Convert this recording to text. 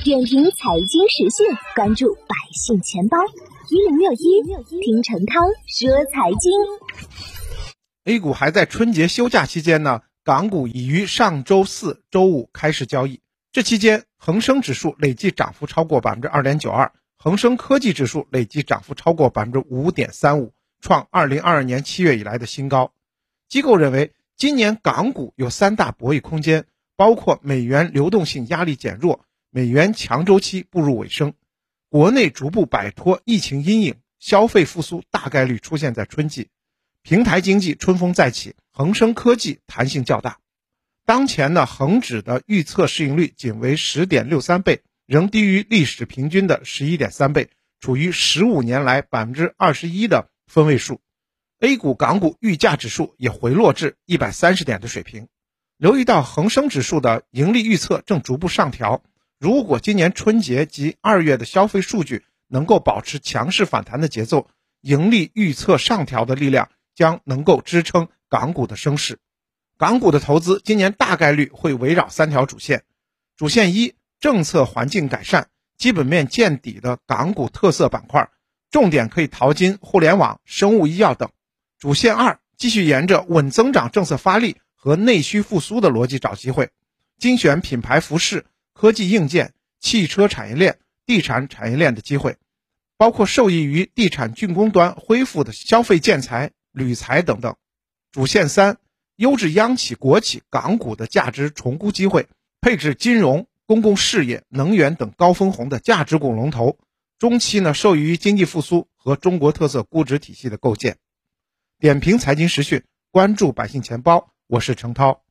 点评财经时讯，关注百姓钱包一零六一，听陈涛说财经。A 股还在春节休假期间呢，港股已于上周四周五开始交易。这期间，恒生指数累计涨幅超过百分之二点九二，恒生科技指数累计涨幅超过百分之五点三五，创二零二二年七月以来的新高。机构认为，今年港股有三大博弈空间，包括美元流动性压力减弱。美元强周期步入尾声，国内逐步摆脱疫情阴影，消费复苏大概率出现在春季，平台经济春风再起，恒生科技弹性较大。当前呢，恒指的预测市盈率仅为十点六三倍，仍低于历史平均的十一点三倍，处于十五年来百分之二十一的分位数。A 股、港股预价指数也回落至一百三十点的水平。留意到恒生指数的盈利预测正逐步上调。如果今年春节及二月的消费数据能够保持强势反弹的节奏，盈利预测上调的力量将能够支撑港股的升势。港股的投资今年大概率会围绕三条主线：主线一，政策环境改善、基本面见底的港股特色板块，重点可以淘金互联网、生物医药等；主线二，继续沿着稳增长政策发力和内需复苏的逻辑找机会，精选品牌服饰。科技硬件、汽车产业链、地产产业链的机会，包括受益于地产竣工端恢复的消费建材、铝材等等。主线三，优质央企、国企、港股的价值重估机会，配置金融、公共事业、能源等高分红的价值股龙头。中期呢，受益于经济复苏和中国特色估值体系的构建。点评财经时讯，关注百姓钱包，我是程涛。